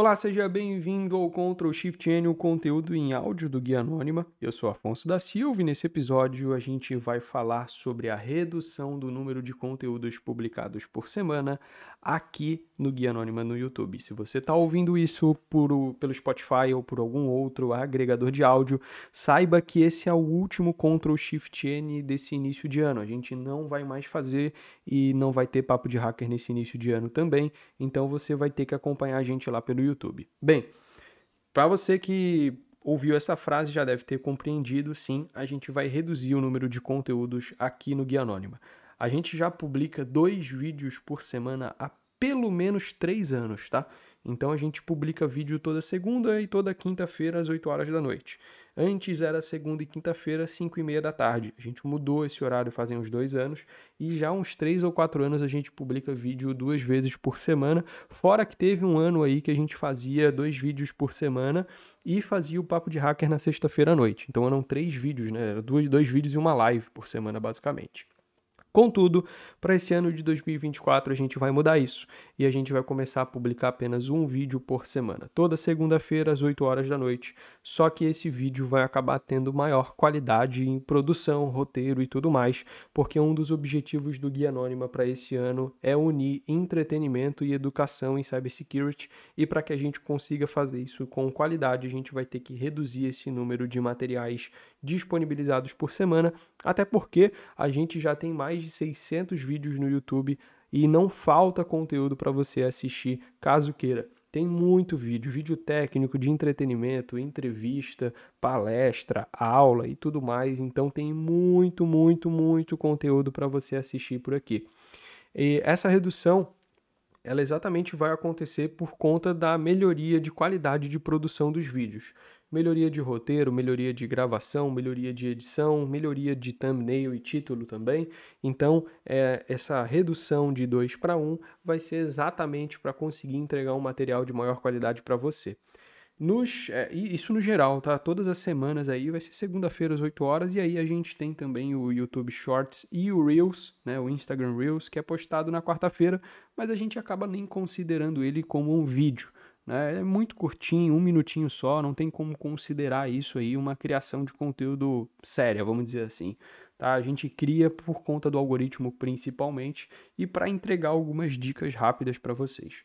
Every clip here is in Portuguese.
Olá, seja bem-vindo ao Ctrl Shift N, o conteúdo em áudio do Guia Anônima. Eu sou Afonso da Silva e nesse episódio a gente vai falar sobre a redução do número de conteúdos publicados por semana aqui no Guia Anônima no YouTube. Se você está ouvindo isso por, pelo Spotify ou por algum outro agregador de áudio, saiba que esse é o último Ctrl Shift N desse início de ano. A gente não vai mais fazer e não vai ter papo de hacker nesse início de ano também, então você vai ter que acompanhar a gente lá pelo YouTube. Bem, para você que ouviu essa frase já deve ter compreendido, sim, a gente vai reduzir o número de conteúdos aqui no Guia Anônima. A gente já publica dois vídeos por semana há pelo menos três anos, tá? Então a gente publica vídeo toda segunda e toda quinta-feira às 8 horas da noite. Antes era segunda e quinta-feira, 5 e meia da tarde. A gente mudou esse horário fazem uns dois anos e já uns três ou quatro anos a gente publica vídeo duas vezes por semana. Fora que teve um ano aí que a gente fazia dois vídeos por semana e fazia o Papo de Hacker na sexta-feira à noite. Então eram três vídeos, né? Era dois, dois vídeos e uma live por semana, basicamente. Contudo, para esse ano de 2024 a gente vai mudar isso e a gente vai começar a publicar apenas um vídeo por semana, toda segunda-feira às 8 horas da noite. Só que esse vídeo vai acabar tendo maior qualidade em produção, roteiro e tudo mais, porque um dos objetivos do Guia Anônima para esse ano é unir entretenimento e educação em cybersecurity e para que a gente consiga fazer isso com qualidade, a gente vai ter que reduzir esse número de materiais disponibilizados por semana, até porque a gente já tem mais de 600 vídeos no YouTube e não falta conteúdo para você assistir caso queira. Tem muito vídeo, vídeo técnico, de entretenimento, entrevista, palestra, aula e tudo mais. Então tem muito, muito, muito conteúdo para você assistir por aqui. E essa redução ela exatamente vai acontecer por conta da melhoria de qualidade de produção dos vídeos melhoria de roteiro, melhoria de gravação, melhoria de edição, melhoria de thumbnail e título também. Então, é, essa redução de 2 para 1 vai ser exatamente para conseguir entregar um material de maior qualidade para você. Nos, é, isso no geral, tá? Todas as semanas aí, vai ser segunda-feira às 8 horas, e aí a gente tem também o YouTube Shorts e o Reels, né? O Instagram Reels, que é postado na quarta-feira, mas a gente acaba nem considerando ele como um vídeo. Né? É muito curtinho, um minutinho só, não tem como considerar isso aí uma criação de conteúdo séria, vamos dizer assim. Tá? A gente cria por conta do algoritmo principalmente e para entregar algumas dicas rápidas para vocês.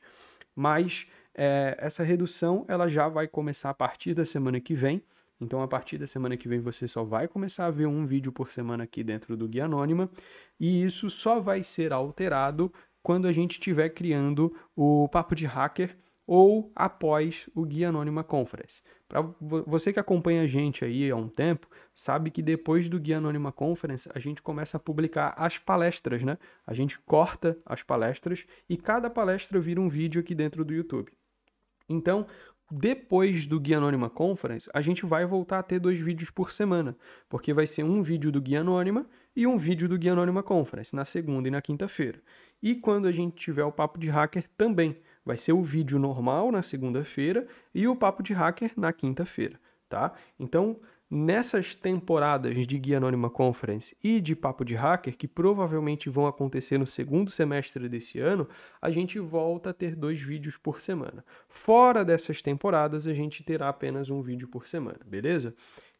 Mas é, essa redução ela já vai começar a partir da semana que vem. Então, a partir da semana que vem, você só vai começar a ver um vídeo por semana aqui dentro do Guia Anônima, e isso só vai ser alterado quando a gente estiver criando o Papo de Hacker ou após o Guia Anônima Conference. Para você que acompanha a gente aí há um tempo, sabe que depois do Guia Anônima Conference, a gente começa a publicar as palestras, né? A gente corta as palestras e cada palestra vira um vídeo aqui dentro do YouTube. Então, depois do Guia Anônima Conference, a gente vai voltar a ter dois vídeos por semana, porque vai ser um vídeo do Guia Anônima e um vídeo do Guia Anônima Conference, na segunda e na quinta-feira. E quando a gente tiver o Papo de Hacker também, Vai ser o vídeo normal na segunda-feira e o papo de hacker na quinta-feira, tá? Então, nessas temporadas de Guia Anônima Conference e de Papo de Hacker, que provavelmente vão acontecer no segundo semestre desse ano, a gente volta a ter dois vídeos por semana. Fora dessas temporadas, a gente terá apenas um vídeo por semana, beleza?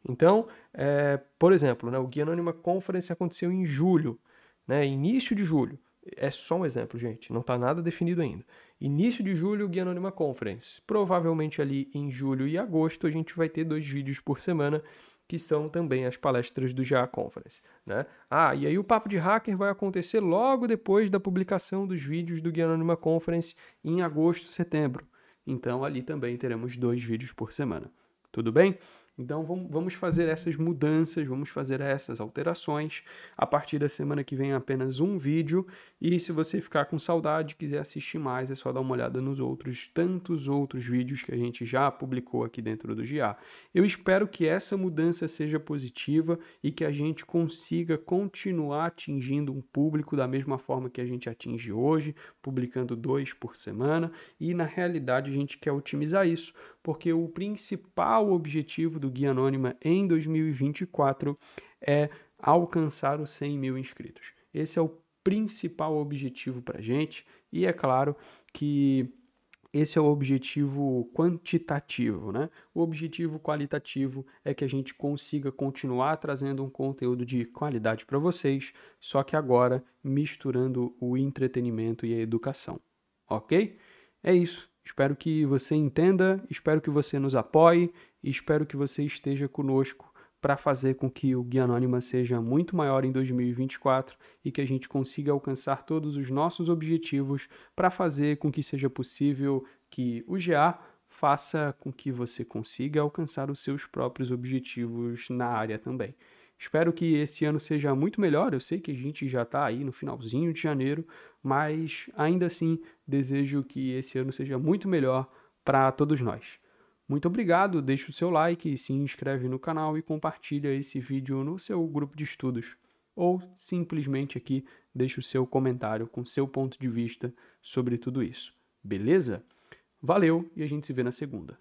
Então, é, por exemplo, né, o Guia Anônima Conference aconteceu em julho, né, início de julho. É só um exemplo, gente, não está nada definido ainda. Início de julho, Guia Anônima Conference. Provavelmente ali em julho e agosto a gente vai ter dois vídeos por semana, que são também as palestras do GA Conference. Né? Ah, e aí o Papo de Hacker vai acontecer logo depois da publicação dos vídeos do Guia Anônima Conference em agosto, setembro. Então ali também teremos dois vídeos por semana. Tudo bem? Então vamos fazer essas mudanças, vamos fazer essas alterações. A partir da semana que vem apenas um vídeo. E se você ficar com saudade, quiser assistir mais, é só dar uma olhada nos outros tantos outros vídeos que a gente já publicou aqui dentro do GA. Eu espero que essa mudança seja positiva e que a gente consiga continuar atingindo um público da mesma forma que a gente atinge hoje, publicando dois por semana. E na realidade a gente quer otimizar isso porque o principal objetivo do Guia Anônima em 2024 é alcançar os 100 mil inscritos. Esse é o principal objetivo para a gente, e é claro que esse é o objetivo quantitativo, né? O objetivo qualitativo é que a gente consiga continuar trazendo um conteúdo de qualidade para vocês, só que agora misturando o entretenimento e a educação, ok? É isso. Espero que você entenda, espero que você nos apoie e espero que você esteja conosco para fazer com que o Guia Anônima seja muito maior em 2024 e que a gente consiga alcançar todos os nossos objetivos para fazer com que seja possível que o GA faça com que você consiga alcançar os seus próprios objetivos na área também. Espero que esse ano seja muito melhor. Eu sei que a gente já está aí no finalzinho de janeiro, mas ainda assim desejo que esse ano seja muito melhor para todos nós. Muito obrigado, deixa o seu like, se inscreve no canal e compartilha esse vídeo no seu grupo de estudos. Ou simplesmente aqui deixa o seu comentário com seu ponto de vista sobre tudo isso. Beleza? Valeu e a gente se vê na segunda.